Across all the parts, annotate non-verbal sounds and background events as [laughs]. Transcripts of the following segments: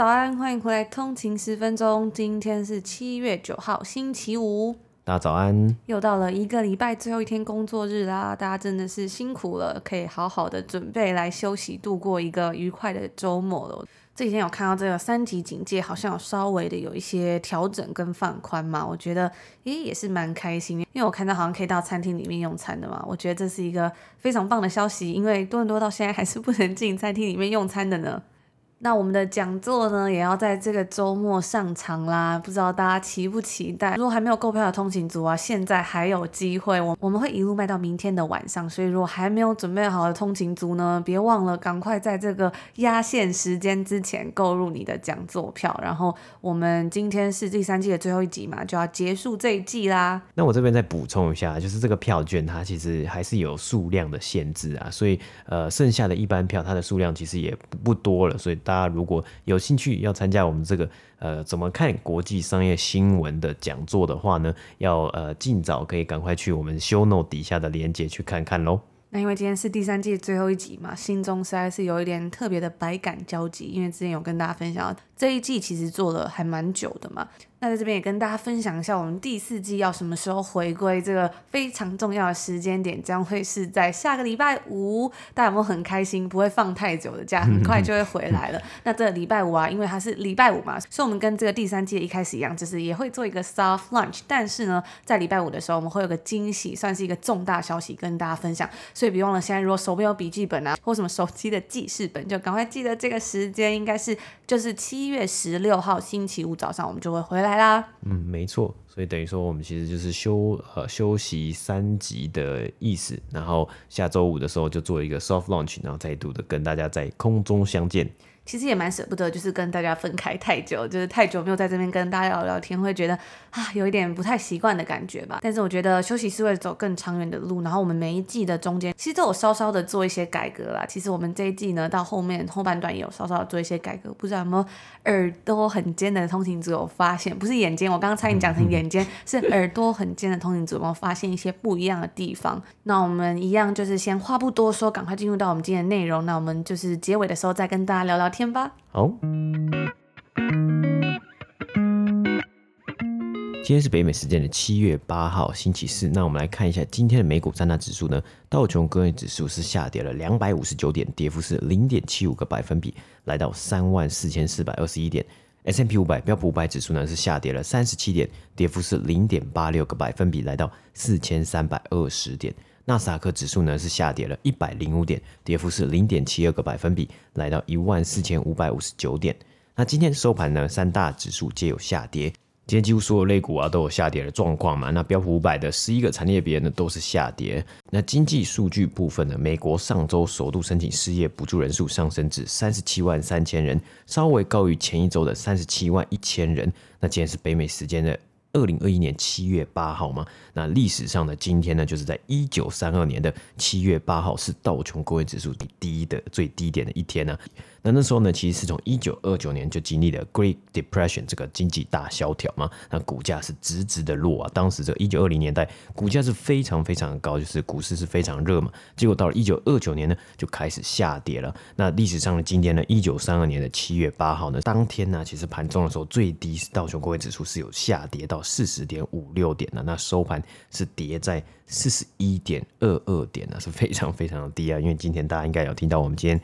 早安，欢迎回来。通勤十分钟，今天是七月九号，星期五。大家早安，又到了一个礼拜最后一天工作日啦，大家真的是辛苦了，可以好好的准备来休息，度过一个愉快的周末了。这几天有看到这个三级警戒，好像有稍微的有一些调整跟放宽嘛，我觉得诶也是蛮开心，因为我看到好像可以到餐厅里面用餐的嘛，我觉得这是一个非常棒的消息，因为多伦多到现在还是不能进餐厅里面用餐的呢。那我们的讲座呢，也要在这个周末上场啦，不知道大家期不期待？如果还没有购票的通勤族啊，现在还有机会，我我们会一路卖到明天的晚上，所以如果还没有准备好的通勤族呢，别忘了赶快在这个压线时间之前购入你的讲座票。然后我们今天是第三季的最后一集嘛，就要结束这一季啦。那我这边再补充一下，就是这个票券它其实还是有数量的限制啊，所以呃，剩下的一般票它的数量其实也不多了，所以。大家如果有兴趣要参加我们这个呃怎么看国际商业新闻的讲座的话呢，要呃尽早可以赶快去我们 show note 底下的链接去看看喽。那因为今天是第三季最后一集嘛，心中实在是有一点特别的百感交集，因为之前有跟大家分享这一季其实做了还蛮久的嘛。那在这边也跟大家分享一下，我们第四季要什么时候回归？这个非常重要的时间点将会是在下个礼拜五。大家有没有很开心？不会放太久的假，很快就会回来了。那这礼拜五啊，因为它是礼拜五嘛，所以我们跟这个第三季的一开始一样，就是也会做一个 soft lunch。但是呢，在礼拜五的时候，我们会有个惊喜，算是一个重大消息跟大家分享。所以别忘了，现在如果手边有笔记本啊，或什么手机的记事本，就赶快记得这个时间，应该是就是七月十六号星期五早上，我们就会回来。来啦，嗯，没错，所以等于说我们其实就是休呃休息三集的意思，然后下周五的时候就做一个 soft launch，然后再度的跟大家在空中相见。其实也蛮舍不得，就是跟大家分开太久，就是太久没有在这边跟大家聊聊天，会觉得啊有一点不太习惯的感觉吧。但是我觉得休息是为了走更长远的路，然后我们每一季的中间其实都有稍稍的做一些改革啦。其实我们这一季呢到后面后半段也有稍稍的做一些改革，不知道有没有耳朵很尖的通勤族有发现？不是眼尖，我刚刚差点讲成眼尖，是耳朵很尖的通勤族有没有发现一些不一样的地方？那我们一样就是先话不多说，赶快进入到我们今天的内容。那我们就是结尾的时候再跟大家聊聊天。天吧。好，今天是北美时间的七月八号，星期四。那我们来看一下今天的美股三大指数呢。道琼工业指数是下跌了两百五十九点，跌幅是零点七五个百分比，来到三万四千四百二十一点。S M P 五百标普五百指数呢是下跌了三十七点，跌幅是零点八六个百分比，来到四千三百二十点。纳斯达克指数呢是下跌了一百零五点，跌幅是零点七二个百分比，来到一万四千五百五十九点。那今天收盘呢，三大指数皆有下跌。今天几乎所有类股啊都有下跌的状况嘛。那标普五百的十一个产业别呢都是下跌。那经济数据部分呢，美国上周首度申请失业补助人数上升至三十七万三千人，稍微高于前一周的三十七万一千人。那今天是北美时间的二零二一年七月八号吗。那历史上的今天呢，就是在一九三二年的七月八号，是道琼工业指数第低的最低点的一天呢、那那时候呢，其实是从一九二九年就经历了 Great Depression 这个经济大萧条嘛，那股价是直直的落啊。当时这一九二零年代股价是非常非常的高，就是股市是非常热嘛。结果到了一九二九年呢，就开始下跌了。那历史上的今天呢，一九三二年的七月八号呢，当天呢，其实盘中的时候最低是道琼工业指数是有下跌到四十点五六点的，那收盘是跌在四十一点二二点呢，是非常非常的低啊。因为今天大家应该有听到我们今天。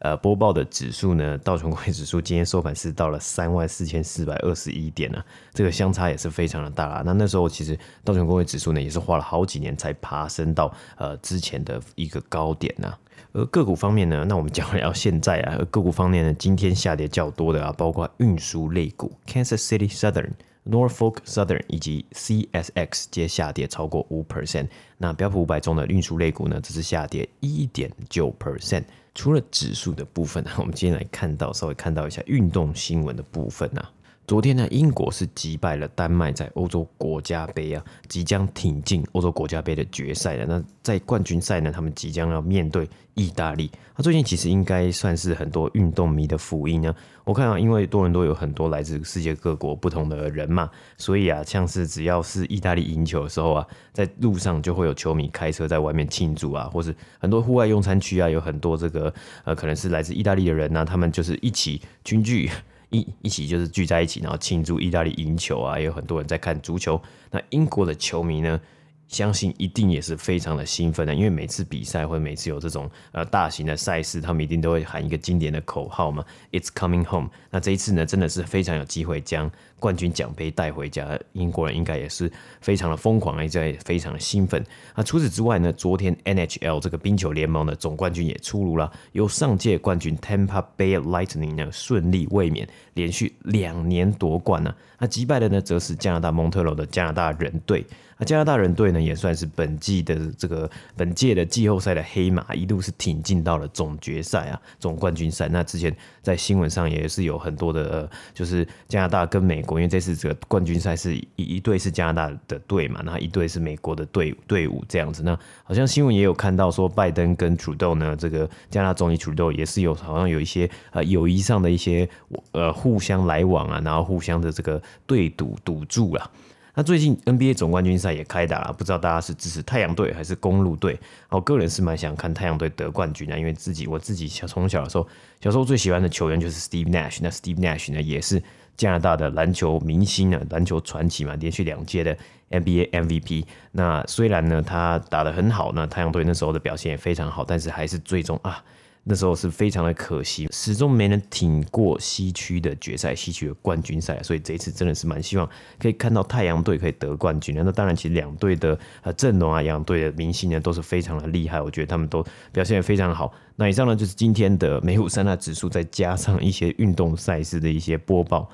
呃，播报的指数呢，道琼工业指数今天收盘是到了三万四千四百二十一点呢，这个相差也是非常的大啊。那那时候其实道琼工业指数呢，也是花了好几年才爬升到呃之前的一个高点呐。而个股方面呢，那我们讲到现在啊，个股方面呢，今天下跌较多的啊，包括运输类股，Kansas City Southern、Norfolk Southern 以及 CSX 皆下跌超过五 percent。那标普五百中的运输类股呢，只是下跌一点九 percent。除了指数的部分呢，我们今天来看到稍微看到一下运动新闻的部分呢。昨天呢，英国是击败了丹麦，在欧洲国家杯啊，即将挺进欧洲国家杯的决赛的。那在冠军赛呢，他们即将要面对意大利。那最近其实应该算是很多运动迷的福音呢。我看啊，因为多伦多有很多来自世界各国不同的人嘛，所以啊，像是只要是意大利赢球的时候啊，在路上就会有球迷开车在外面庆祝啊，或是很多户外用餐区啊，有很多这个呃，可能是来自意大利的人呢、啊，他们就是一起群聚。一一起就是聚在一起，然后庆祝意大利赢球啊，也有很多人在看足球。那英国的球迷呢？相信一定也是非常的兴奋的，因为每次比赛或每次有这种呃大型的赛事，他们一定都会喊一个经典的口号嘛，It's coming home。那这一次呢，真的是非常有机会将冠军奖杯带回家，英国人应该也是非常的疯狂，也在非常的兴奋。那除此之外呢，昨天 NHL 这个冰球联盟的总冠军也出炉了，由上届冠军 Tampa Bay Lightning 呢顺利卫冕，连续两年夺冠呢。那击败的呢，则是加拿大蒙特娄的加拿大人队。那加拿大人队呢，也算是本季的这个本届的季后赛的黑马，一度是挺进到了总决赛啊，总冠军赛。那之前在新闻上也是有很多的，就是加拿大跟美国，因为这次这个冠军赛是一一队是加拿大的队嘛，那一队是美国的队队伍这样子。那好像新闻也有看到说，拜登跟 trudeau 豆呢，这个加拿大总理 trudeau 豆也是有好像有一些呃友谊上的一些呃互相来往啊，然后互相的这个对赌赌注啊。那最近 NBA 总冠军赛也开打了，不知道大家是支持太阳队还是公鹿队？我个人是蛮想看太阳队得冠军的，因为自己我自己小从小的时候，小时候最喜欢的球员就是 Steve Nash。那 Steve Nash 呢，也是加拿大的篮球明星呢，篮球传奇嘛，连续两届的 NBA MVP。那虽然呢他打得很好，那太阳队那时候的表现也非常好，但是还是最终啊。那时候是非常的可惜，始终没能挺过西区的决赛，西区的冠军赛，所以这一次真的是蛮希望可以看到太阳队可以得冠军。那当然，其实两队的呃阵容啊，两队的明星呢都是非常的厉害，我觉得他们都表现得非常好。那以上呢就是今天的美股三大指数，再加上一些运动赛事的一些播报。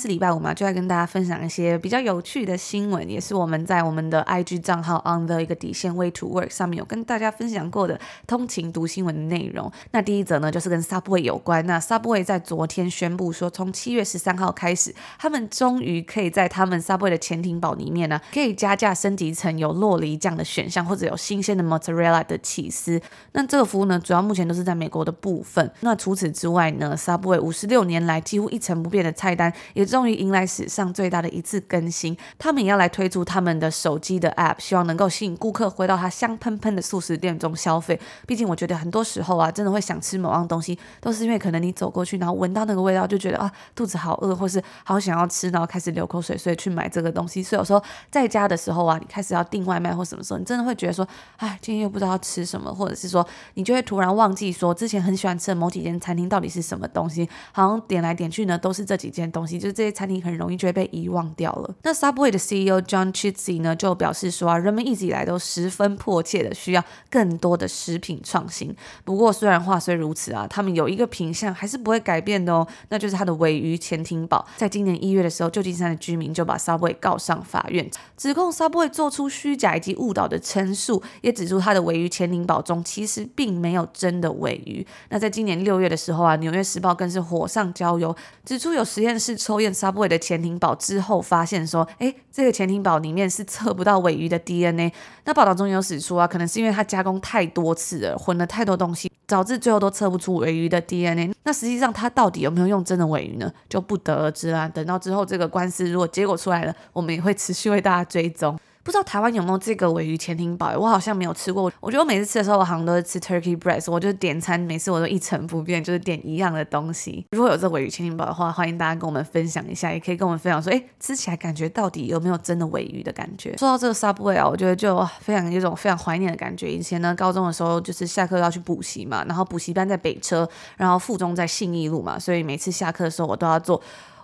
是礼拜五嘛，就来跟大家分享一些比较有趣的新闻，也是我们在我们的 IG 账号 on the 一个底线 way to work 上面有跟大家分享过的通勤读新闻的内容。那第一则呢，就是跟 Subway 有关。那 Subway 在昨天宣布说，从七月十三号开始，他们终于可以在他们 Subway 的潜艇堡里面呢，可以加价升级成有洛梨酱的选项，或者有新鲜的 Mozzarella 的起司。那这个服务呢，主要目前都是在美国的部分。那除此之外呢，Subway 五十六年来几乎一成不变的菜单。也终于迎来史上最大的一次更新，他们也要来推出他们的手机的 App，希望能够吸引顾客回到他香喷喷的素食店中消费。毕竟我觉得很多时候啊，真的会想吃某样东西，都是因为可能你走过去，然后闻到那个味道，就觉得啊肚子好饿，或是好想要吃，然后开始流口水，所以去买这个东西。所以有时候在家的时候啊，你开始要订外卖或什么时候，你真的会觉得说，哎，今天又不知道吃什么，或者是说你就会突然忘记说之前很喜欢吃的某几间餐厅到底是什么东西，好像点来点去呢都是这几间东西，就是这些餐厅很容易就会被遗忘掉了。那 Subway 的 CEO John Chidsey 呢就表示说啊，人们一直以来都十分迫切的需要更多的食品创新。不过虽然话虽如此啊，他们有一个品项还是不会改变的哦，那就是它的尾鱼潜艇堡。在今年一月的时候，旧金山的居民就把 Subway 告上法院，指控 Subway 做出虚假以及误导的陈述，也指出他的尾鱼潜艇堡中其实并没有真的尾鱼。那在今年六月的时候啊，纽约时报更是火上浇油，指出有实验室抽验沙布韦的潜艇堡之后，发现说，诶，这个潜艇堡里面是测不到尾鱼的 DNA。那报道中有指出啊，可能是因为它加工太多次了，混了太多东西，导致最后都测不出尾鱼的 DNA。那实际上它到底有没有用真的尾鱼呢？就不得而知啦。等到之后这个官司如果结果出来了，我们也会持续为大家追踪。不知道台湾有没有这个鮪鱼潜艇堡？我好像没有吃过。我觉得我每次吃的时候，我好像都是吃 turkey breast。我就点餐，每次我都一成不变，就是点一样的东西。如果有这鮪鱼潜艇堡的话，欢迎大家跟我们分享一下，也可以跟我们分享说，哎，吃起来感觉到底有没有真的鮪鱼的感觉？说到这个 Subway 啊，我觉得就非常有一种非常怀念的感觉。以前呢，高中的时候就是下课要去补习嘛，然后补习班在北车，然后附中在信义路嘛，所以每次下课的时候我都要坐。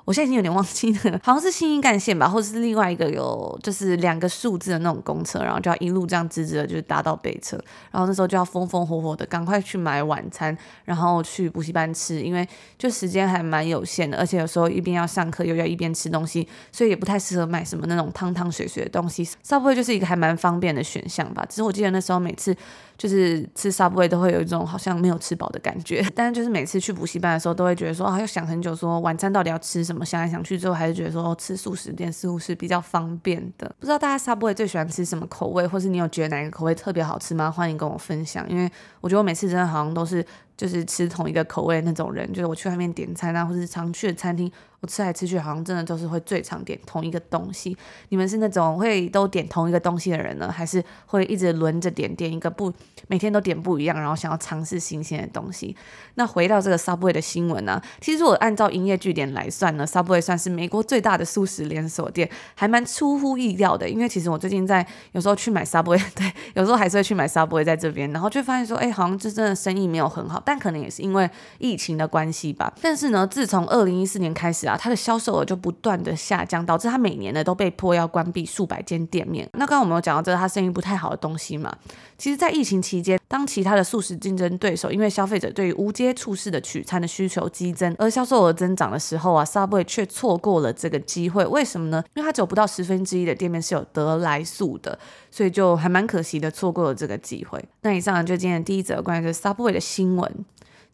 我现在已经有点忘记了，好像是新一干线吧，或者是另外一个有就是两个数字的那种公车，然后就要一路这样直直的，就是搭到北车，然后那时候就要风风火火的赶快去买晚餐，然后去补习班吃，因为就时间还蛮有限的，而且有时候一边要上课又要一边吃东西，所以也不太适合买什么那种汤汤水水的东西。稍微就是一个还蛮方便的选项吧。只是我记得那时候每次就是吃 Subway 都会有一种好像没有吃饱的感觉。[laughs] 但是就是每次去补习班的时候，都会觉得说啊，又想很久，说晚餐到底要吃什么，想来想去之后，还是觉得说、吃素食店似乎是比较方便的。不知道大家 Subway 最喜欢吃什么口味，或是你有觉得哪个口味特别好吃吗？欢迎跟我分享，因为我觉得我每次真的好像都是。就是吃同一个口味的那种人，就是我去外面点餐啊，或者是常去的餐厅。我吃来吃去，好像真的都是会最常点同一个东西。你们是那种会都点同一个东西的人呢，还是会一直轮着点，点一个不每天都点不一样，然后想要尝试新鲜的东西？那回到这个 Subway 的新闻呢、啊？其实我按照营业据点来算呢，Subway 算是美国最大的素食连锁店，还蛮出乎意料的。因为其实我最近在有时候去买 Subway，[laughs] 对，有时候还是会去买 Subway 在这边，然后就发现说，哎，好像这真的生意没有很好，但可能也是因为疫情的关系吧。但是呢，自从二零一四年开始啊，它的销售额就不断的下降，导致他每年呢都被迫要关闭数百间店面。那刚刚我们有讲到这个他生意不太好的东西嘛？其实，在疫情期间，当其他的素食竞争对手因为消费者对于无接触式的取餐的需求激增，而销售额增长的时候啊，Subway 却错过了这个机会。为什么呢？因为它只有不到十分之一的店面是有得来速的，所以就还蛮可惜的，错过了这个机会。那以上就今天第一则关于这 Subway 的新闻。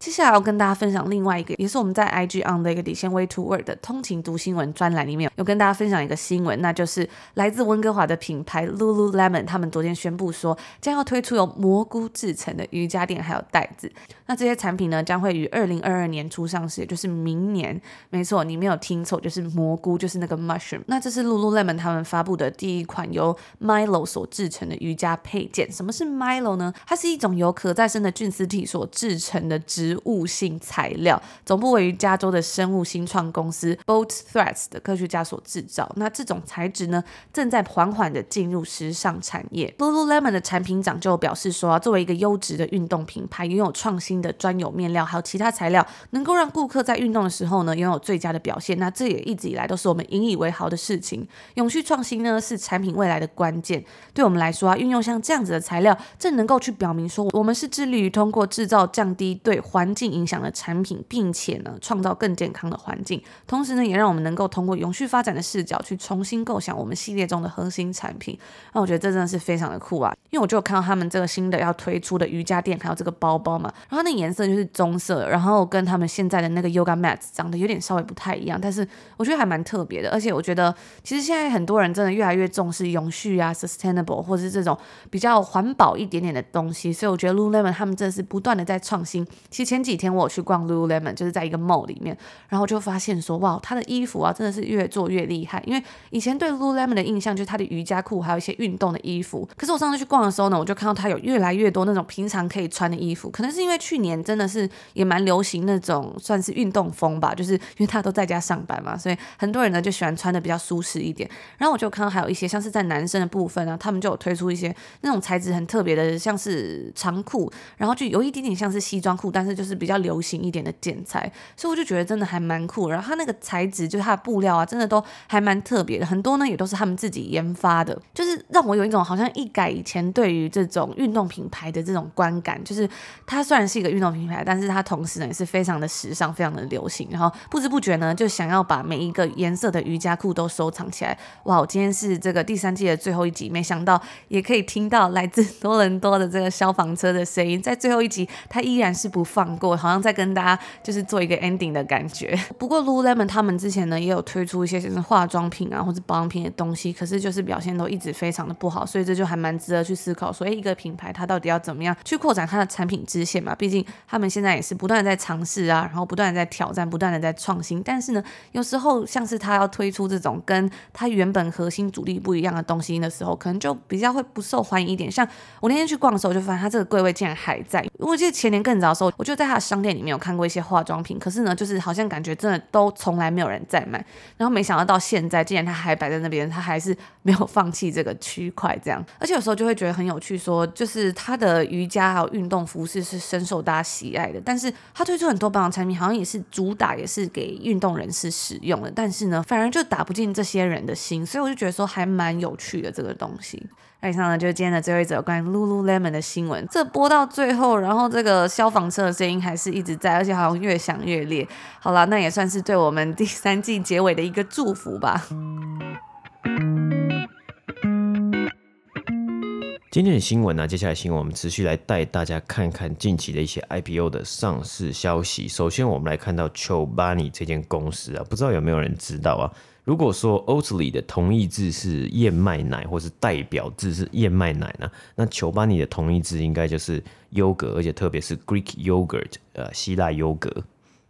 接下来要跟大家分享另外一个，也是我们在 IG on 的一个底线 Way to Work 的通勤读新闻专栏里面有跟大家分享一个新闻，那就是来自温哥华的品牌 Lululemon，他们昨天宣布说将要推出由蘑菇制成的瑜伽垫还有袋子。那这些产品呢将会于二零二二年初上市，也就是明年。没错，你没有听错，就是蘑菇，就是那个 mushroom。那这是 Lululemon 他们发布的第一款由 Mylo 所制成的瑜伽配件。什么是 Mylo 呢？它是一种由可再生的菌丝体所制成的植植物性材料，总部位于加州的生物新创公司 Bolt Threads 的科学家所制造。那这种材质呢，正在缓缓的进入时尚产业。Lululemon 的产品长就表示说啊，作为一个优质的运动品牌，拥有创新的专有面料，还有其他材料，能够让顾客在运动的时候呢，拥有最佳的表现。那这也一直以来都是我们引以为豪的事情。永续创新呢，是产品未来的关键。对我们来说啊，运用像这样子的材料，正能够去表明说，我们是致力于通过制造降低对环环境影响的产品，并且呢，创造更健康的环境，同时呢，也让我们能够通过永续发展的视角去重新构想我们系列中的核心产品。那我觉得这真的是非常的酷啊！因为我就有看到他们这个新的要推出的瑜伽垫，还有这个包包嘛，然后那颜色就是棕色，然后跟他们现在的那个 Yoga Mat 长得有点稍微不太一样，但是我觉得还蛮特别的。而且我觉得其实现在很多人真的越来越重视永续啊，sustainable 或者是这种比较环保一点点的东西，所以我觉得 Lululemon 他们真的是不断的在创新。实。前几天我去逛 Lululemon，就是在一个 mall 里面，然后就发现说，哇，他的衣服啊，真的是越做越厉害。因为以前对 Lululemon 的印象就是他的瑜伽裤，还有一些运动的衣服。可是我上次去逛的时候呢，我就看到他有越来越多那种平常可以穿的衣服。可能是因为去年真的是也蛮流行那种算是运动风吧，就是因为他都在家上班嘛，所以很多人呢就喜欢穿的比较舒适一点。然后我就看到还有一些像是在男生的部分呢，他们就有推出一些那种材质很特别的，像是长裤，然后就有一点点像是西装裤，但是就。是比较流行一点的剪裁，所以我就觉得真的还蛮酷。然后它那个材质，就是它的布料啊，真的都还蛮特别的。很多呢也都是他们自己研发的，就是让我有一种好像一改以前对于这种运动品牌的这种观感。就是它虽然是一个运动品牌，但是它同时呢也是非常的时尚，非常的流行。然后不知不觉呢就想要把每一个颜色的瑜伽裤都收藏起来。哇，我今天是这个第三季的最后一集，没想到也可以听到来自多伦多的这个消防车的声音。在最后一集，它依然是不放。过好像在跟大家就是做一个 ending 的感觉。不过 Lululemon 他们之前呢也有推出一些就是化妆品啊或者保养品的东西，可是就是表现都一直非常的不好，所以这就还蛮值得去思考，所以一个品牌它到底要怎么样去扩展它的产品支线嘛？毕竟他们现在也是不断的在尝试啊，然后不断的在挑战，不断的在创新。但是呢，有时候像是他要推出这种跟他原本核心主力不一样的东西的时候，可能就比较会不受欢迎一点。像我那天去逛的时候，我就发现他这个柜位竟然还在。我记得前年更早的时候，我就就在他的商店里面有看过一些化妆品，可是呢，就是好像感觉真的都从来没有人在买，然后没想到到现在，竟然他还摆在那边，他还是没有放弃这个区块这样。而且有时候就会觉得很有趣，说就是他的瑜伽还有运动服饰是深受大家喜爱的，但是他推出很多保养产品，好像也是主打也是给运动人士使用的，但是呢，反而就打不进这些人的心，所以我就觉得说还蛮有趣的这个东西。以上呢就是今天的最后一则关于 Lululemon 的新闻。这播到最后，然后这个消防车的声音还是一直在，而且好像越响越烈。好了，那也算是对我们第三季结尾的一个祝福吧。今天的新闻呢，接下来新闻我们持续来带大家看看近期的一些 IPO 的上市消息。首先，我们来看到 Chobani 这间公司啊，不知道有没有人知道啊？如果说 Oatly 的同义字是燕麦奶，或是代表字是燕麦奶呢，那球班里的同义字应该就是优格，而且特别是 Greek yogurt，呃，希腊优格。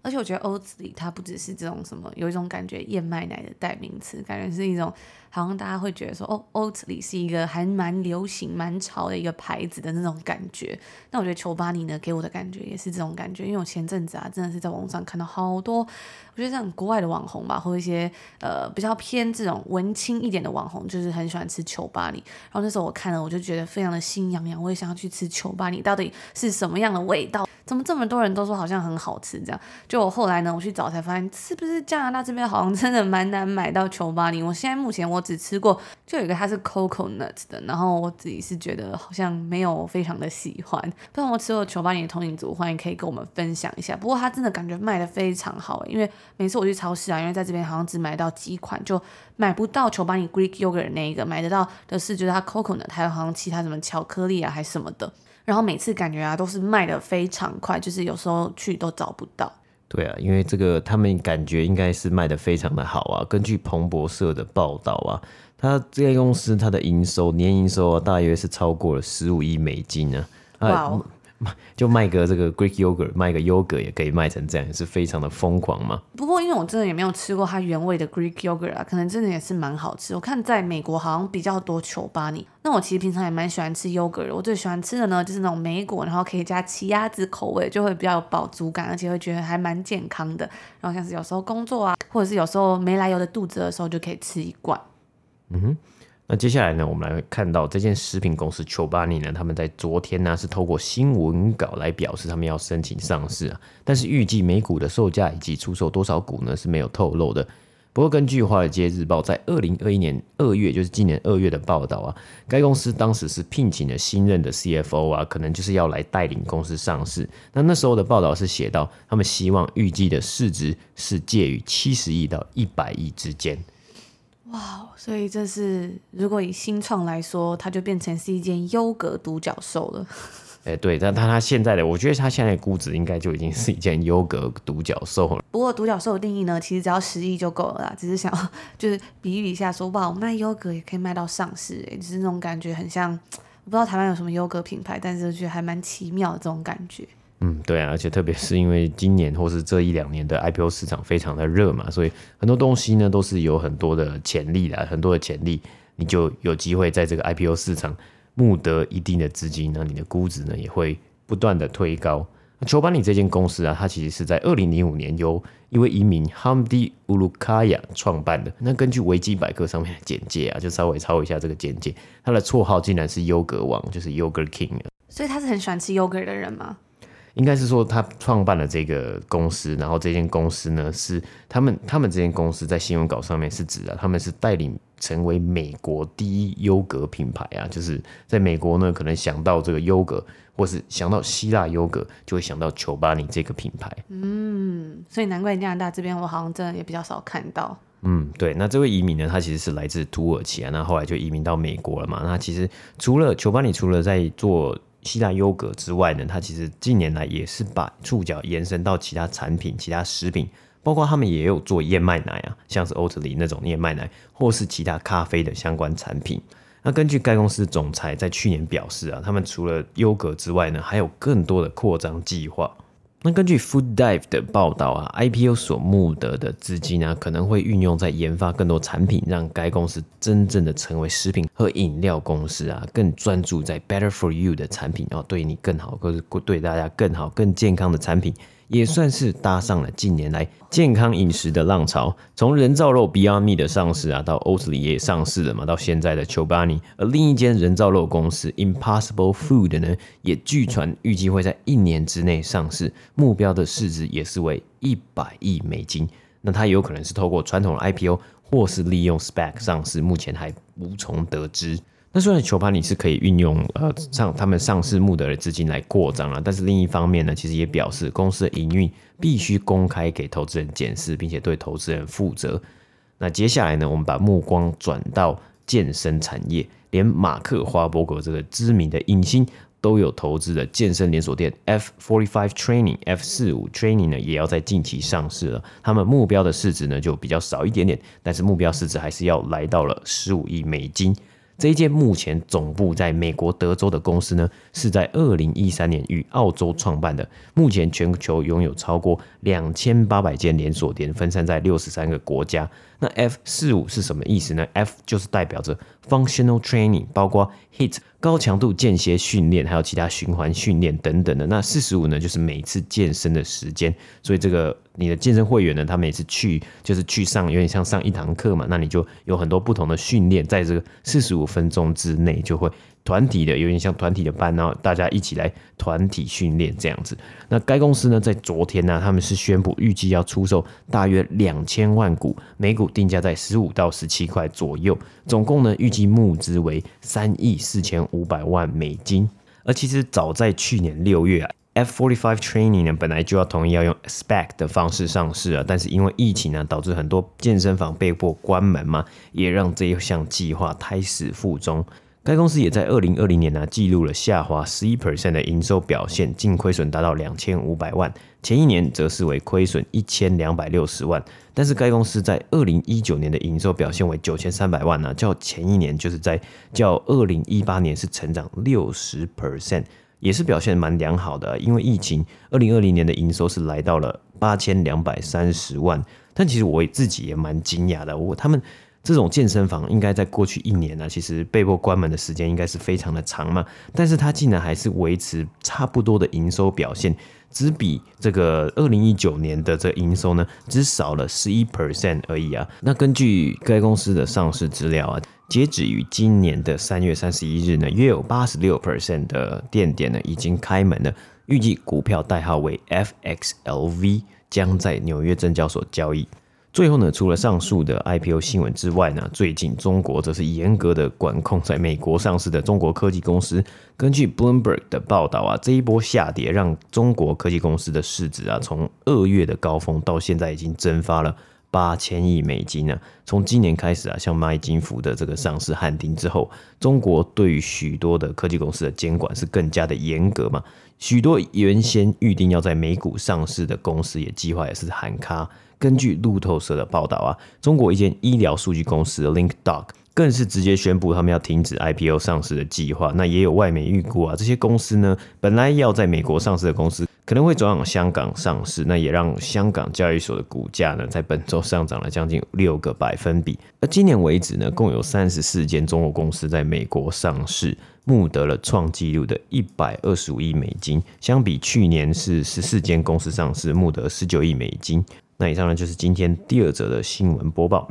而且我觉得 Oatly 它不只是这种什么，有一种感觉燕麦奶的代名词，感觉是一种好像大家会觉得说，哦，Oatly 是一个还蛮流行、蛮潮的一个牌子的那种感觉。那我觉得球巴尼呢，给我的感觉也是这种感觉，因为我前阵子啊，真的是在网上看到好多，我觉得像国外的网红吧，或一些呃比较偏这种文青一点的网红，就是很喜欢吃球巴尼。然后那时候我看了，我就觉得非常的心痒痒，我也想要去吃球巴尼到底是什么样的味道？怎么这么多人都说好像很好吃？这样，就我后来呢，我去找才发现，是不是加拿大这边好像真的蛮难买到球巴尼我现在目前我只吃过，就有一个它是 coconut 的，然后我自己是觉得好像没有非常的喜欢。不然我吃过球巴尼的通勤族，欢迎可以跟我们分享一下。不过它真的感觉卖的非常好，因为每次我去超市啊，因为在这边好像只买到几款，就买不到球巴尼 Greek Yogurt 那一个，买得到的是就是它 coconut，还有好像其他什么巧克力啊，还什么的。然后每次感觉啊都是卖的非常快，就是有时候去都找不到。对啊，因为这个他们感觉应该是卖的非常的好啊。根据彭博社的报道啊，他这家公司它的营收年营收啊大约是超过了十五亿美金呢、啊。[laughs] 就卖个这个 Greek yogurt，卖个 yogurt 也可以卖成这样，也是非常的疯狂嘛。不过因为我真的也没有吃过它原味的 Greek yogurt 啊，可能真的也是蛮好吃。我看在美国好像比较多 Chobani。那我其实平常也蛮喜欢吃 yogurt，，我最喜欢吃的呢就是那种莓果，然后可以加奇亚籽口味，就会比较有饱足感，而且会觉得还蛮健康的。然后像是有时候工作啊，或者是有时候没来由的肚子的时候，就可以吃一罐。嗯哼。那接下来呢，我们来看到这间食品公司 Chobani 呢，他们在昨天呢是透过新闻稿来表示他们要申请上市啊，但是预计每股的售价以及出售多少股呢是没有透露的。不过根据华尔街日报在二零二一年二月，就是今年二月的报道啊，该公司当时是聘请了新任的 CFO 啊，可能就是要来带领公司上市。那那时候的报道是写到，他们希望预计的市值是介于七十亿到一百亿之间。哇，所以这是如果以新创来说，它就变成是一间优格独角兽了。[laughs] 哎，对，但他他现在的，我觉得它现在的估值应该就已经是一件优格独角兽了。不过独角兽的定义呢，其实只要十亿就够了啦。只是想要就是比喻一下说，说哇，我卖优格也可以卖到上市，哎，就是那种感觉很像。我不知道台湾有什么优格品牌，但是我觉得还蛮奇妙的这种感觉。嗯，对啊，而且特别是因为今年或是这一两年的 IPO 市场非常的热嘛，所以很多东西呢都是有很多的潜力的，很多的潜力，你就有机会在这个 IPO 市场募得一定的资金，那你的估值呢也会不断的推高。那 Chobani 这间公司啊，它其实是在二零零五年由一位移民 Hamdi Ulukaya 创办的。那根据维基百科上面的简介啊，就稍微抄一下这个简介，他的绰号竟然是优格王，就是 Yogurt King。所以他是很喜欢吃优格的人吗？应该是说他创办了这个公司，然后这间公司呢是他们他们这间公司在新闻稿上面是指啊，他们是带领成为美国第一优格品牌啊，就是在美国呢可能想到这个优格，或是想到希腊优格，就会想到 Chobani 这个品牌。嗯，所以难怪加拿大这边我好像真的也比较少看到。嗯，对，那这位移民呢，他其实是来自土耳其啊，那后来就移民到美国了嘛。那其实除了 Chobani 除了在做希腊优格之外呢，它其实近年来也是把触角延伸到其他产品、其他食品，包括他们也有做燕麦奶啊，像是 Oatly 那种燕麦奶，或是其他咖啡的相关产品。那根据该公司总裁在去年表示啊，他们除了优格之外呢，还有更多的扩张计划。那根据 Food Dive 的报道啊，IPO 所募得的资金呢，可能会运用在研发更多产品，让该公司真正的成为食品和饮料公司啊，更专注在 Better for You 的产品，然后对你更好，或是对大家更好、更健康的产品。也算是搭上了近年来健康饮食的浪潮，从人造肉 Beyond Meat 的上市啊，到 Oatly 也上市了嘛，到现在的 Chobani，而另一间人造肉公司 Impossible Food 呢，也据传预计会在一年之内上市，目标的市值也是为一百亿美金。那它有可能是透过传统的 IPO，或是利用 SPAC 上市，目前还无从得知。那虽然 Chobani 是可以运用呃上他们上市募得的资金来扩张了，但是另一方面呢，其实也表示公司的营运必须公开给投资人检视，并且对投资人负责。那接下来呢，我们把目光转到健身产业。连马克华伯格这个知名的影星都有投资的健身连锁店 F Forty Five Training F 四五 Training 呢，也要在近期上市了。他们目标的市值呢就比较少一点点，但是目标市值还是要来到了十五亿美金。这一间目前总部在美国德州的公司呢，是在二零一三年与澳洲创办的。目前全球拥有超过两千八百间连锁店，分散在六十三个国家。那 F 四五是什么意思呢？F 就是代表着 Functional Training，包括 hit 高强度间歇训练，还有其他循环训练等等的。那四十五呢，就是每次健身的时间。所以这个你的健身会员呢，他每次去就是去上，有点像上一堂课嘛。那你就有很多不同的训练，在这个四十五分钟之内就会。团体的有点像团体的班，然后大家一起来团体训练这样子。那该公司呢，在昨天呢，他们是宣布预计要出售大约两千万股，每股定价在十五到十七块左右，总共呢预计募资为三亿四千五百万美金。而其实早在去年六月啊，F Forty Five Training 呢本来就要同意要用 SPAC 的方式上市啊，但是因为疫情呢，导致很多健身房被迫关门嘛，也让这一项计划胎死腹中。该公司也在二零二零年呢、记录了下滑十一 percent 的营收表现，净亏损达到两千五百万，前一年则是为亏损一千两百六十万。但是该公司在二零一九年的营收表现为九千三百万呢、较前一年就是在较二零一八年是成长六十 percent，也是表现蛮良好的。因为疫情，二零二零年的营收是来到了八千两百三十万。但其实我自己也蛮惊讶的，我他们。这种健身房应该在过去一年呢、其实被迫关门的时间应该是非常的长嘛，但是它竟然还是维持差不多的营收表现，只比这个二零一九年的这营收呢，只少了十一 percent 而已啊。那根据该公司的上市资料啊，截止于今年的三月三十一日呢，约有八十六 percent 的店点呢已经开门了，预计股票代号为 FXLV，将在纽约证交所交易。最后呢，除了上述的 IPO 新闻之外呢，最近中国则是严格的管控在美国上市的中国科技公司。根据 Bloomberg 的报道啊，这一波下跌让中国科技公司的市值啊，从二月的高峰到现在已经蒸发了八千亿美金啊。从今年开始啊，像蚂蚁金服的这个上市喊停之后，中国对于许多的科技公司的监管是更加的严格嘛。许多原先预定要在美股上市的公司也计划也是喊卡。根据路透社的报道啊，中国一间医疗数据公司 LinkDoc 更是直接宣布他们要停止 IPO 上市的计划。那也有外媒预估啊，这些公司呢，本来要在美国上市的公司，可能会转往香港上市。那也让香港交易所的股价呢，在本周上涨了将近六个百分比。而今年为止呢，共有三十四间中国公司在美国上市，募得了创纪录的一百二十五亿美金。相比去年是十四间公司上市，募得十九亿美金。那以上呢，就是今天第二则的新闻播报。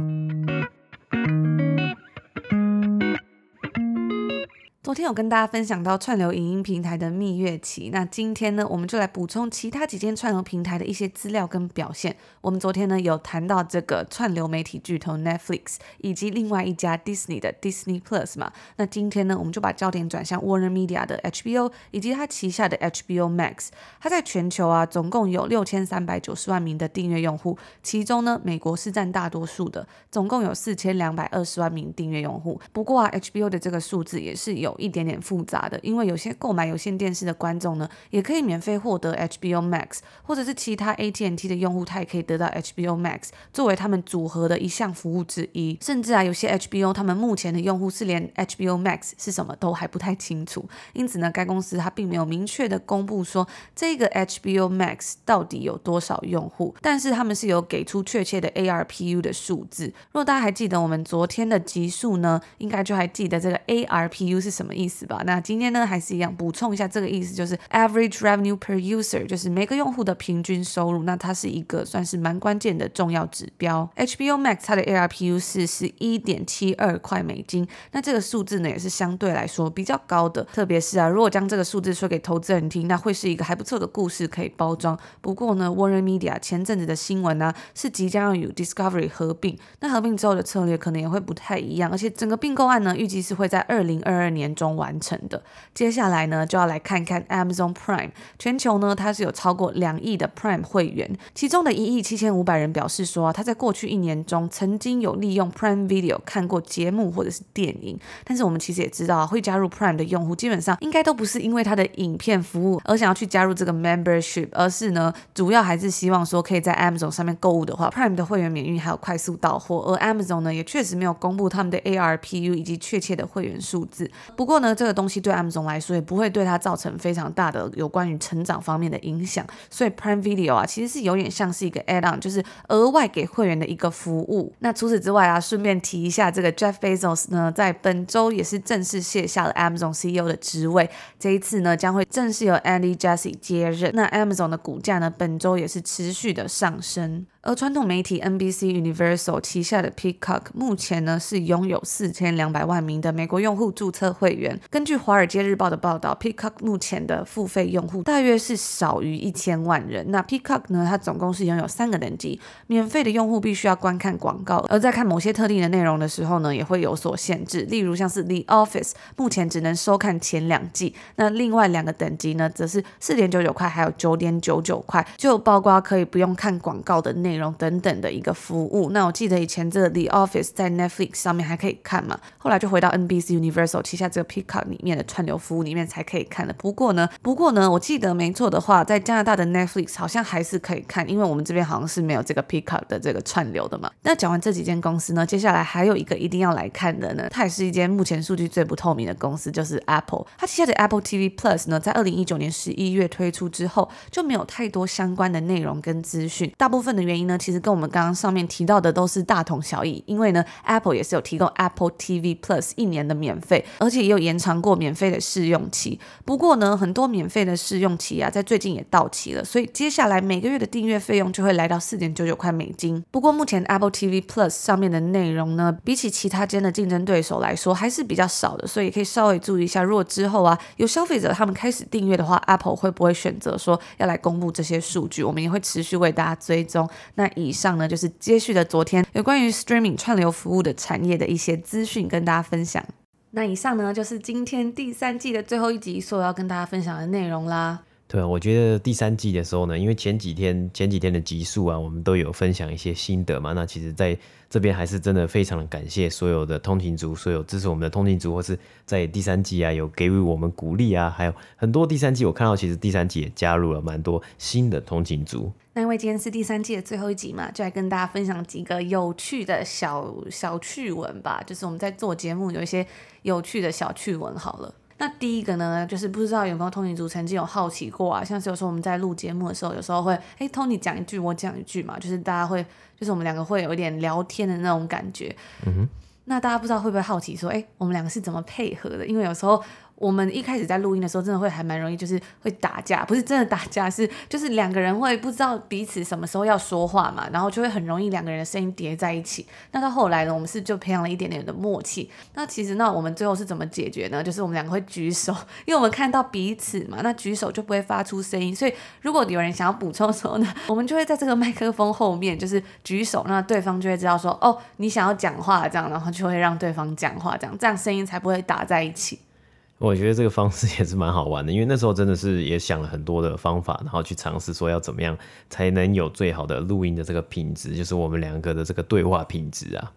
昨天有跟大家分享到串流影音平台的蜜月期，那今天呢，我们就来补充其他几间串流平台的一些资料跟表现。我们昨天呢有谈到这个串流媒体巨头 Netflix 以及另外一家 Disney 的 Disney Plus 嘛，那今天呢我们就把焦点转向 Warner Media 的 HBO 以及它旗下的 HBO Max。它在全球啊总共有六千三百九十万名的订阅用户，其中呢美国是占大多数的，总共有四千两百二十万名订阅用户。不过啊 HBO 的这个数字也是有。一点点复杂的，因为有些购买有线电视的观众呢，也可以免费获得 HBO Max，或者是其他 AT&T 的用户，他也可以得到 HBO Max 作为他们组合的一项服务之一。甚至啊，有些 HBO 他们目前的用户是连 HBO Max 是什么都还不太清楚，因此呢，该公司它并没有明确的公布说这个 HBO Max 到底有多少用户，但是他们是有给出确切的 ARPU 的数字。如果大家还记得我们昨天的集数呢，应该就还记得这个 ARPU 是什么。意思吧？那今天呢，还是一样补充一下，这个意思就是 average revenue per user，就是每个用户的平均收入。那它是一个算是蛮关键的重要指标。HBO Max 它的 ARPU 是十一点七二块美金，那这个数字呢也是相对来说比较高的。特别是啊，如果将这个数字说给投资人听，那会是一个还不错的故事可以包装。不过呢，Warner Media 前阵子的新闻呢、是即将要与 Discovery 合并，那合并之后的策略可能也会不太一样，而且整个并购案呢预计是会在二零二二年。中完成的。接下来呢，就要来看看 Amazon Prime。全球呢，它是有超过两亿的 Prime 会员，其中的一亿七千五百人表示说，啊他在过去一年中曾经有利用 Prime Video 看过节目或者是电影。但是我们其实也知道，会加入 Prime 的用户基本上应该都不是因为他的影片服务而想要去加入这个 Membership，而是呢，主要还是希望说可以在 Amazon 上面购物的话，Prime 的会员免运还有快速到货。而 Amazon 呢，也确实没有公布他们的 ARPU 以及确切的会员数字。不过不过呢，这个东西对 Amazon 来说也不会对它造成非常大的有关于成长方面的影响。所以 Prime Video 啊，其实是有点像是一个 add-on，就是额外给会员的一个服务。那除此之外啊，顺便提一下，这个 Jeff Bezos 呢，在本周也是正式卸下了 Amazon CEO 的职位。这一次呢，将会正式由 Andy Jassy 接任。那 Amazon 的股价呢，本周也是持续的上升。而传统媒体 NBC Universal 旗下的 Peacock 目前呢是拥有四千两百万名的美国用户注册会员。根据《华尔街日报》的报道，Peacock 目前的付费用户大约是少于一千万人。那 Peacock 呢，它总共是拥有三个等级，免费的用户必须要观看广告，而在看某些特定的内容的时候呢，也会有所限制。例如像是 The Office，目前只能收看前两季。那另外两个等级呢，则是四点九九块，还有九点九九块，就包括可以不用看广告的内。内容等等的一个服务。那我记得以前这个《The Office》在 Netflix 上面还可以看嘛，后来就回到 NBC Universal 旗下这个 Peacock 里面的串流服务里面才可以看的。不过呢，不过呢，我记得没错的话，在加拿大的 Netflix 好像还是可以看，因为我们这边好像是没有这个 Peacock 的这个串流的嘛。那讲完这几间公司呢，接下来还有一个一定要来看的呢，它也是一间目前数据最不透明的公司，就是 Apple。它旗下的 Apple TV Plus 呢，在二零一九年十一月推出之后，就没有太多相关的内容跟资讯。大部分的原因呢，其实跟我们刚刚上面提到的都是大同小异，因为呢，Apple 也是有提供 Apple TV Plus 一年的免费，而且也有延长过免费的试用期。不过呢，很多免费的试用期啊，在最近也到期了，所以接下来每个月的订阅费用就会来到四点九九块美金。不过目前 Apple TV Plus 上面的内容呢，比起其他间的竞争对手来说，还是比较少的，所以可以稍微注意一下。如果之后啊，有消费者他们开始订阅的话，Apple 会不会选择说要来公布这些数据？我们也会持续为大家追踪。那以上呢，就是接续的昨天有关于 streaming 串流服务的产业的一些资讯跟大家分享。那以上呢，就是今天第三季的最后一集所要跟大家分享的内容啦。对啊，我觉得第三季的时候呢，因为前几天前几天的集数啊，我们都有分享一些心得嘛。那其实在这边还是真的非常的感谢所有的通勤族，所有支持我们的通勤族，或是在第三季啊有给予我们鼓励啊，还有很多第三季我看到其实第三季也加入了蛮多新的通勤族。那因为今天是第三季的最后一集嘛，就来跟大家分享几个有趣的小小趣闻吧，就是我们在做节目有一些有趣的小趣闻好了。那第一个呢，就是不知道有没有通勤族曾经有好奇过啊，像是有时候我们在录节目的时候，有时候会，哎，Tony 讲一句，我讲一句嘛，就是大家会，就是我们两个会有一点聊天的那种感觉。嗯哼。那大家不知道会不会好奇说，哎，我们两个是怎么配合的？因为有时候。我们一开始在录音的时候，真的会还蛮容易，就是会打架，不是真的打架，是就是两个人会不知道彼此什么时候要说话嘛，然后就会很容易两个人的声音叠在一起。那到后来呢，我们是就培养了一点点的默契。那其实那我们最后是怎么解决呢？就是我们两个会举手，因为我们看到彼此嘛，那举手就不会发出声音。所以如果有人想要补充的时候呢，我们就会在这个麦克风后面就是举手，那对方就会知道说哦，你想要讲话这样，然后就会让对方讲话这样，这样声音才不会打在一起。我觉得这个方式 [laughs] 也是蛮好玩的，因为那时候真的是也想了很多的方法，然后去尝试说要怎么样才能有最好的录音的这个品质，就是我们两个的这个对话品质啊。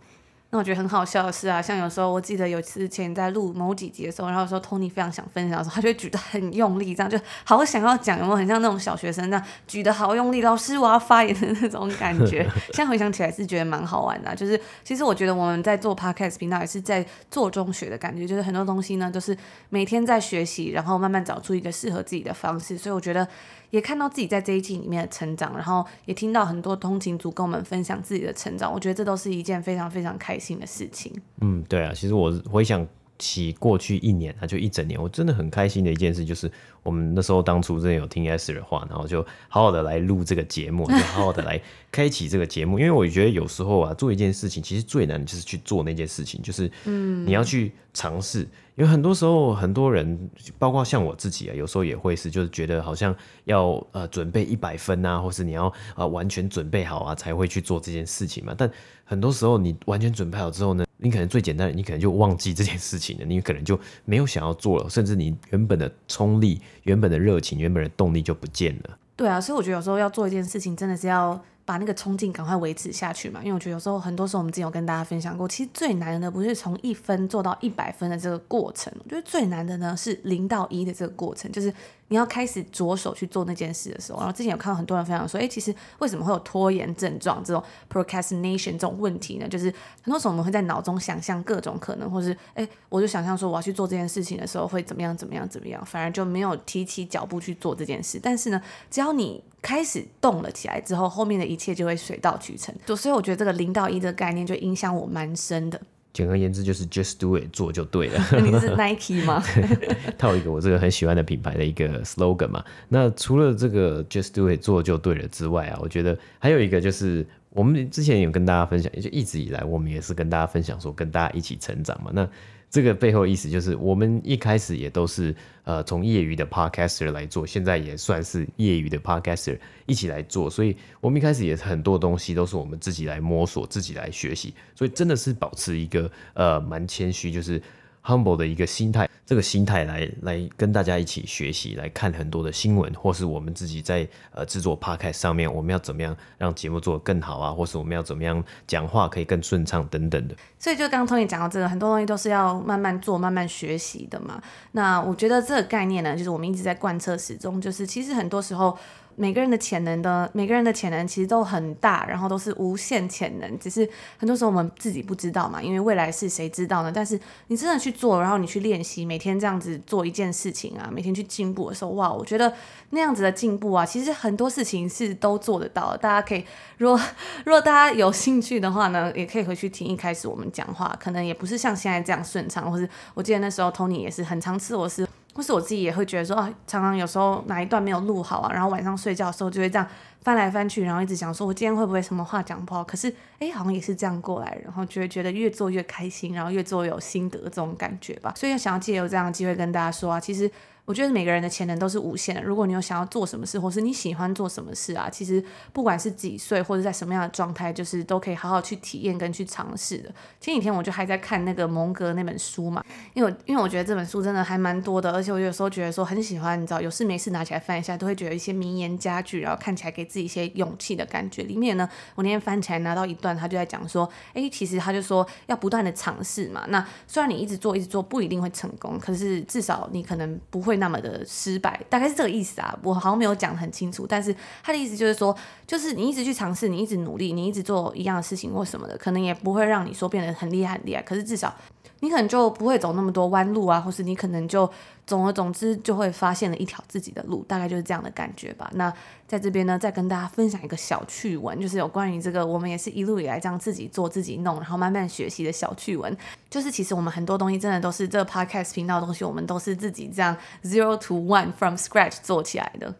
那我觉得很好笑的是啊，像有时候我记得有之前在录某几集的时候，然后说 Tony 非常想分享的时候，他就会举得很用力，这样就好想要讲，有没有很像那种小学生那样举得好用力，老师我要发言的那种感觉。[laughs] 现在回想起来是觉得蛮好玩的啊，就是其实我觉得我们在做 Podcast 频道也是在做中学的感觉，就是很多东西呢都是每天在学习，然后慢慢找出一个适合自己的方式，所以我觉得。也看到自己在这一季里面的成长，然后也听到很多通勤族跟我们分享自己的成长，我觉得这都是一件非常非常开心的事情。嗯，对啊，其实我回想起过去一年啊，就一整年，我真的很开心的一件事就是。我们那时候当初真的有听 Esther 的话，然后就好好的来录这个节目，就 [laughs] 好好的来开启这个节目。因为我觉得有时候啊，做一件事情其实最难的就是去做那件事情，就是嗯，你要去尝试。因为很多时候很多人，包括像我自己啊，有时候也会是，就是觉得好像要呃准备一百分啊，或是你要啊完全准备好啊，才会去做这件事情嘛。但很多时候你完全准备好之后呢，你可能最简单的，你可能就忘记这件事情了，你可能就没有想要做了，甚至你原本的冲力、原本的热情、原本的动力就不见了。对啊，所以我觉得有时候要做一件事情，真的是要。把那个冲劲赶快维持下去嘛，因为我觉得有时候很多时候我们之前有跟大家分享过，其实最难的不是从一分做到一百分的这个过程，我觉得最难的呢是零到一的这个过程，就是你要开始着手去做那件事的时候。然后之前有看到很多人分享说，诶，其实为什么会有拖延症状这种 procrastination 这种问题呢？就是很多时候我们会在脑中想象各种可能，或是诶，我就想象说我要去做这件事情的时候会怎么样怎么样怎么样，反而就没有提起脚步去做这件事。但是呢，只要你开始动了起来之后，后面的一切就会水到渠成。就所以我觉得这个零到一的概念就影响我蛮深的。简而言之，就是 just do it，做就对了。你是 Nike 吗？[laughs] 套一个我这个很喜欢的品牌的一个 slogan 嘛。那除了这个 just do it，做就对了之外啊，我觉得还有一个就是我们之前有跟大家分享，也就一直以来我们也是跟大家分享说，跟大家一起成长嘛。那这个背后意思就是，我们一开始也都是呃从业余的 podcaster 来做，现在也算是业余的 podcaster 一起来做，所以我们一开始也很多东西都是我们自己来摸索、自己来学习，所以真的是保持一个呃蛮谦虚，就是 humble 的一个心态。这个心态来来跟大家一起学习，来看很多的新闻，或是我们自己在呃制作 podcast 上面，我们要怎么样让节目做得更好啊，或是我们要怎么样讲话可以更顺畅等等的。所以就刚刚 Tony 讲到这个，很多东西都是要慢慢做、慢慢学习的嘛。那我觉得这个概念呢，就是我们一直在贯彻始终，就是其实很多时候。每个人的潜能的，每个人的潜能其实都很大，然后都是无限潜能，只是很多时候我们自己不知道嘛，因为未来是谁知道呢？但是你真的去做，然后你去练习，每天这样子做一件事情啊，每天去进步的时候，哇，我觉得那样子的进步啊，其实很多事情是都做得到的。大家可以，如果 [laughs] 如果大家有兴趣的话呢，也可以回去听一开始我们讲话，可能也不是像现在这样顺畅，或是我记得那时候 Tony 也是很常吃螺丝。或是我自己也会觉得说啊，常常有时候哪一段没有录好啊，然后晚上睡觉的时候就会这样翻来翻去，然后一直想说，我今天会不会什么话讲不好？可是哎，好像也是这样过来，然后就会觉得越做越开心，然后越做越有心得这种感觉吧。所以想要借由这样的机会跟大家说啊，其实。我觉得每个人的潜能都是无限的。如果你有想要做什么事，或是你喜欢做什么事啊，其实不管是几岁或者在什么样的状态，就是都可以好好去体验跟去尝试的。前几天我就还在看那个蒙格那本书嘛，因为因为我觉得这本书真的还蛮多的，而且我有时候觉得说很喜欢，你知道，有事没事拿起来翻一下，都会觉得一些名言佳句，然后看起来给自己一些勇气的感觉。里面呢，我那天翻起来拿到一段，他就在讲说，诶，其实他就说要不断的尝试嘛。那虽然你一直做一直做不一定会成功，可是至少你可能不会那么的失。败大概是这个意思啊，我好像没有讲很清楚，但是他的意思就是说，就是你一直去尝试，你一直努力，你一直做一样的事情或什么的，可能也不会让你说变得很厉害很厉害，可是至少你可能就不会走那么多弯路啊，或是你可能就总而总之就会发现了一条自己的路，大概就是这样的感觉吧。那在这边呢，再跟大家分享一个小趣闻，就是有关于这个我们也是一路以来这样自己做自己弄，然后慢慢学习的小趣闻，就是其实我们很多东西真的都是这个 podcast 频道的东西，我们都是自己这样 zero to one from scratch 做起来的。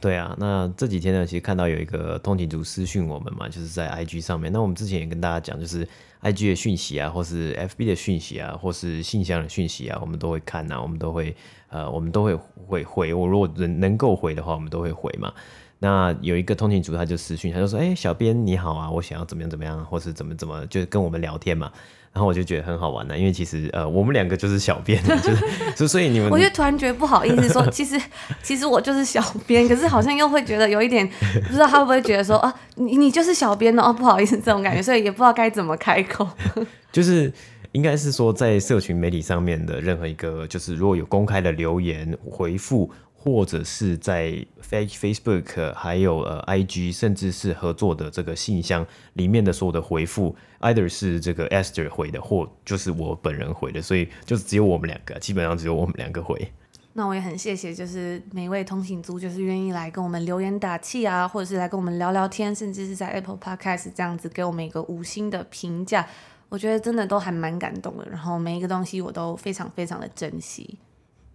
对啊，那这几天呢，其实看到有一个通勤族私讯我们嘛，就是在 IG 上面。那我们之前也跟大家讲，就是 IG 的讯息啊，或是 FB 的讯息啊，或是信箱的讯息啊，我们都会看呐、啊，我们都会呃，我们都会会回。我如果能能够回的话，我们都会回嘛。那有一个通勤族他就私讯，他就说：“哎，小编你好啊，我想要怎么样怎么样，或是怎么怎么，就跟我们聊天嘛。”然后我就觉得很好玩呢，因为其实呃，我们两个就是小编，[laughs] 就是所以你们，我就突然觉得不好意思说，其实其实我就是小编，可是好像又会觉得有一点不知道他会不会觉得说啊，你你就是小编哦，不好意思这种感觉，所以也不知道该怎么开口。[laughs] 就是应该是说，在社群媒体上面的任何一个，就是如果有公开的留言回复。或者是在 Facebook 还有呃 IG，甚至是合作的这个信箱里面的所有的回复，either 是这个 Esther 回的，或就是我本人回的，所以就只有我们两个，基本上只有我们两个回。那我也很谢谢，就是每位通行族，就是愿意来跟我们留言打气啊，或者是来跟我们聊聊天，甚至是在 Apple Podcast 这样子给我们一个五星的评价，我觉得真的都还蛮感动的。然后每一个东西我都非常非常的珍惜。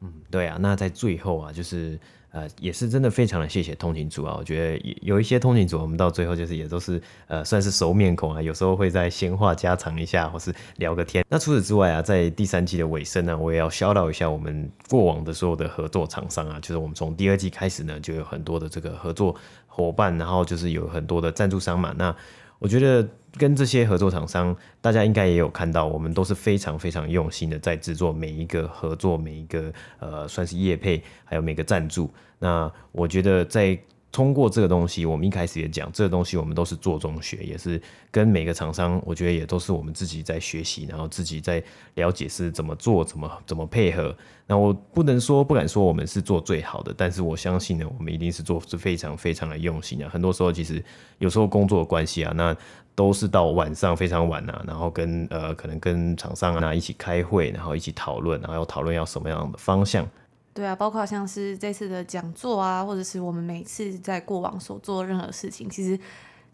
嗯，对啊，那在最后啊，就是呃，也是真的非常的谢谢通勤族啊。我觉得有一些通勤族，我们到最后就是也都是呃，算是熟面孔啊。有时候会在闲话家常一下，或是聊个天。那除此之外啊，在第三季的尾声呢，我也要骚扰一下我们过往的所有的合作厂商啊。就是我们从第二季开始呢，就有很多的这个合作伙伴，然后就是有很多的赞助商嘛。那我觉得跟这些合作厂商，大家应该也有看到，我们都是非常非常用心的在制作每一个合作，每一个呃算是业配，还有每个赞助。那我觉得在通过这个东西，我们一开始也讲，这个东西我们都是做中学，也是跟每个厂商，我觉得也都是我们自己在学习，然后自己在了解是怎么做，怎么怎么配合。那我不能说，不敢说我们是做最好的，但是我相信呢，我们一定是做是非常非常的用心啊。很多时候其实有时候工作的关系啊，那都是到晚上非常晚啊，然后跟呃可能跟厂商啊一起开会，然后一起讨论，然后要讨论要什么样的方向。对啊，包括像是这次的讲座啊，或者是我们每次在过往所做任何事情，其实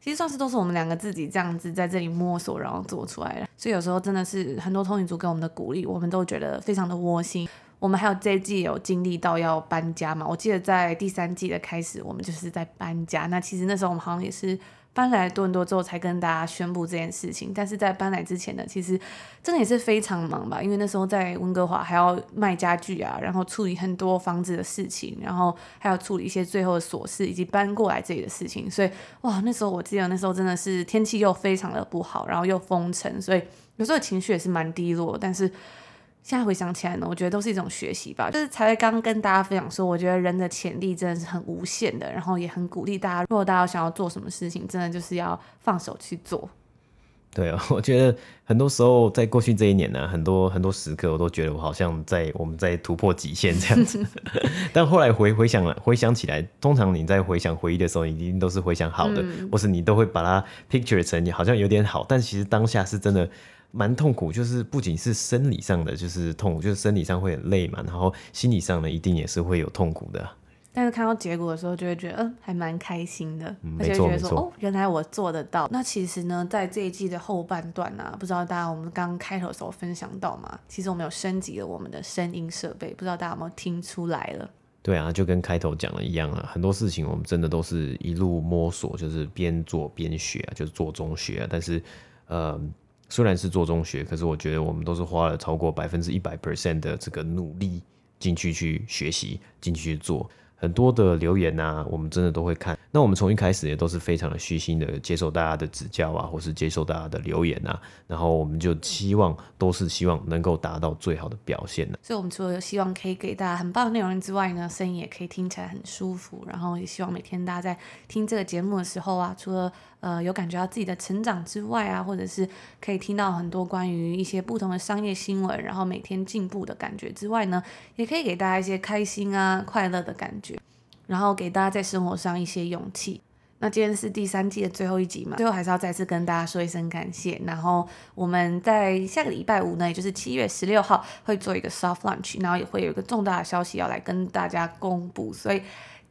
其实算是都是我们两个自己这样子在这里摸索，然后做出来的。所以有时候真的是很多通勤族给我们的鼓励，我们都觉得非常的窝心。我们还有这一季有经历到要搬家嘛？我记得在第三季的开始，我们就是在搬家。那其实那时候我们好像也是。搬来多伦多之后才跟大家宣布这件事情，但是在搬来之前呢，其实真的也是非常忙吧，因为那时候在温哥华还要卖家具啊，然后处理很多房子的事情，然后还要处理一些最后的琐事，以及搬过来这里的事情，所以哇，那时候我记得那时候真的是天气又非常的不好，然后又封城，所以有时候情绪也是蛮低落，但是。现在回想起来呢，我觉得都是一种学习吧。就是才刚刚跟大家分享说，我觉得人的潜力真的是很无限的，然后也很鼓励大家，如果大家想要做什么事情，真的就是要放手去做。对啊，[laughs] 我觉得很多时候在过去这一年呢，很多很多时刻，我都觉得我好像在我们在突破极限这样子。[laughs] 但后来回回想了，回想起来，通常你在回想回忆的时候，你一定都是回想好的，嗯、或是你都会把它 picture 成你好像有点好，但其实当下是真的。蛮痛苦，就是不仅是生理上的，就是痛苦，就是生理上会很累嘛，然后心理上呢，一定也是会有痛苦的。但是看到结果的时候，就会觉得，嗯，还蛮开心的，嗯、而且觉得说，哦，原来我做得到。那其实呢，在这一季的后半段呢、啊，不知道大家我们刚开头的时候分享到嘛，其实我们有升级了我们的声音设备，不知道大家有没有听出来了？对啊，就跟开头讲的一样啊，很多事情我们真的都是一路摸索，就是边做边学啊，就是做中学啊。但是，呃。虽然是做中学，可是我觉得我们都是花了超过百分之一百 percent 的这个努力进去去学习，进去去做。很多的留言啊，我们真的都会看。那我们从一开始也都是非常的虚心的接受大家的指教啊，或是接受大家的留言啊，然后我们就期望都是希望能够达到最好的表现呢。所以，我们除了希望可以给大家很棒的内容之外呢，声音也可以听起来很舒服。然后，也希望每天大家在听这个节目的时候啊，除了呃有感觉到自己的成长之外啊，或者是可以听到很多关于一些不同的商业新闻，然后每天进步的感觉之外呢，也可以给大家一些开心啊、快乐的感觉。然后给大家在生活上一些勇气。那今天是第三季的最后一集嘛，最后还是要再次跟大家说一声感谢。然后我们在下个礼拜五呢，也就是七月十六号会做一个 soft lunch，然后也会有一个重大的消息要来跟大家公布，所以。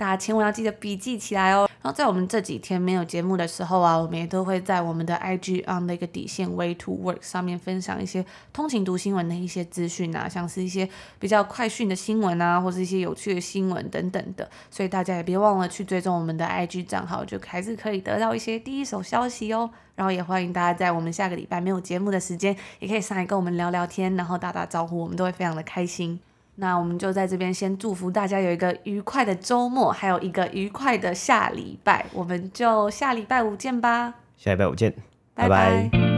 大家千万要记得笔记起来哦。然后在我们这几天没有节目的时候啊，我们也都会在我们的 IG on 那个底线 Way to Work 上面分享一些通勤读新闻的一些资讯啊，像是一些比较快讯的新闻啊，或是一些有趣的新闻等等的。所以大家也别忘了去追踪我们的 IG 账号，就还是可以得到一些第一手消息哦。然后也欢迎大家在我们下个礼拜没有节目的时间，也可以上来跟我们聊聊天，然后打打招呼，我们都会非常的开心。那我们就在这边先祝福大家有一个愉快的周末，还有一个愉快的下礼拜。我们就下礼拜五见吧。下礼拜五见，拜拜。拜拜。